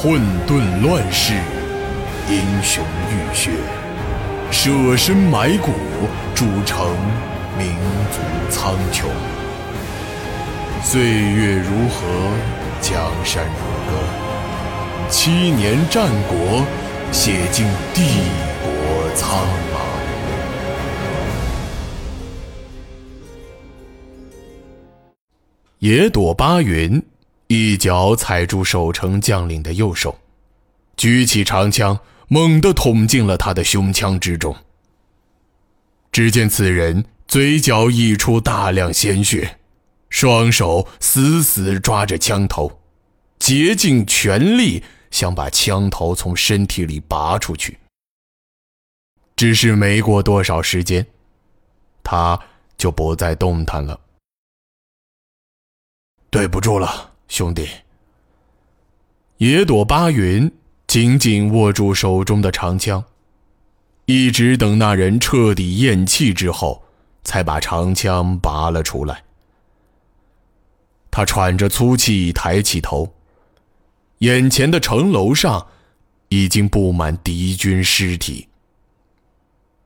混沌乱世，英雄浴血，舍身埋骨，铸成民族苍穹。岁月如河，江山如歌，七年战国，写尽帝国苍茫。野朵巴云一脚踩住守城将领的右手，举起长枪，猛地捅进了他的胸腔之中。只见此人嘴角溢出大量鲜血。双手死死抓着枪头，竭尽全力想把枪头从身体里拔出去。只是没过多少时间，他就不再动弹了。对不住了，兄弟。野朵巴云紧紧握住手中的长枪，一直等那人彻底咽气之后，才把长枪拔了出来。他喘着粗气，抬起头，眼前的城楼上已经布满敌军尸体。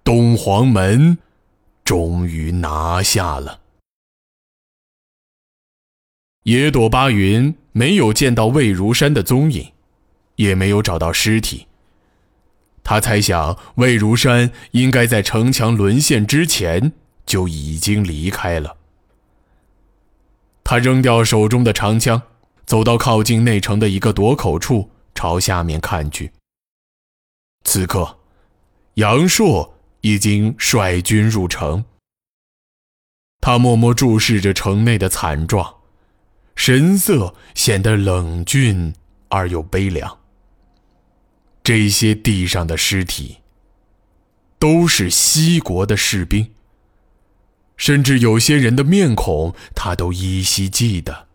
东皇门终于拿下了。野朵巴云没有见到魏如山的踪影，也没有找到尸体。他猜想魏如山应该在城墙沦陷之前就已经离开了。他扔掉手中的长枪，走到靠近内城的一个垛口处，朝下面看去。此刻，杨硕已经率军入城。他默默注视着城内的惨状，神色显得冷峻而又悲凉。这些地上的尸体，都是西国的士兵。甚至有些人的面孔，他都依稀记得。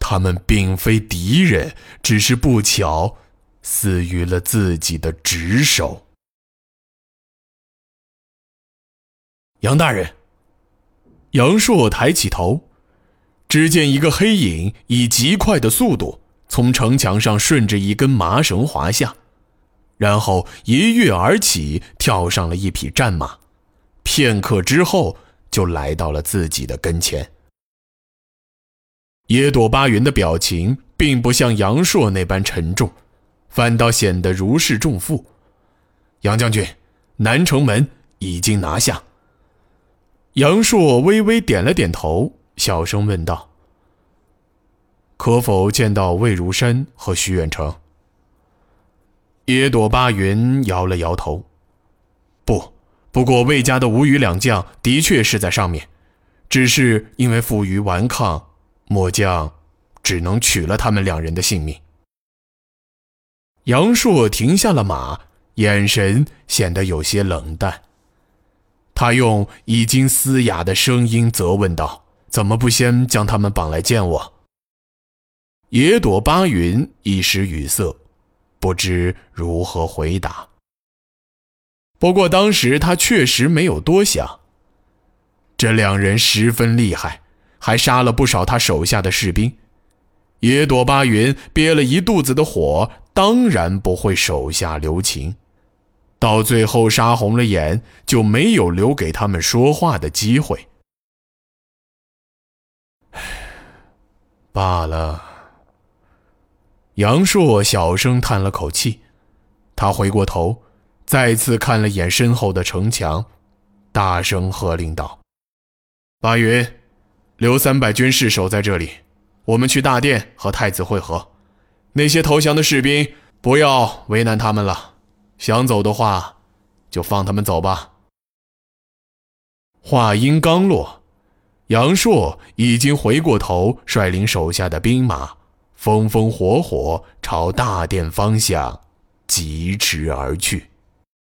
他们并非敌人，只是不巧死于了自己的职守。杨大人，杨硕抬起头，只见一个黑影以极快的速度从城墙上顺着一根麻绳滑下，然后一跃而起，跳上了一匹战马。片刻之后，就来到了自己的跟前。野朵巴云的表情并不像杨硕那般沉重，反倒显得如释重负。杨将军，南城门已经拿下。杨硕微微点了点头，小声问道：“可否见到魏如山和徐远成？”野朵巴云摇了摇头：“不。”不过，魏家的吴语两将的确是在上面，只是因为负隅顽抗，末将只能取了他们两人的性命。杨硕停下了马，眼神显得有些冷淡。他用已经嘶哑的声音责问道：“怎么不先将他们绑来见我？”野朵巴云一时语塞，不知如何回答。不过当时他确实没有多想。这两人十分厉害，还杀了不少他手下的士兵。野朵巴云憋了一肚子的火，当然不会手下留情。到最后杀红了眼，就没有留给他们说话的机会。罢了。杨硕小声叹了口气，他回过头。再次看了眼身后的城墙，大声喝令道：“巴云，留三百军士守在这里，我们去大殿和太子会合。那些投降的士兵，不要为难他们了。想走的话，就放他们走吧。”话音刚落，杨硕已经回过头，率领手下的兵马，风风火火朝大殿方向疾驰而去。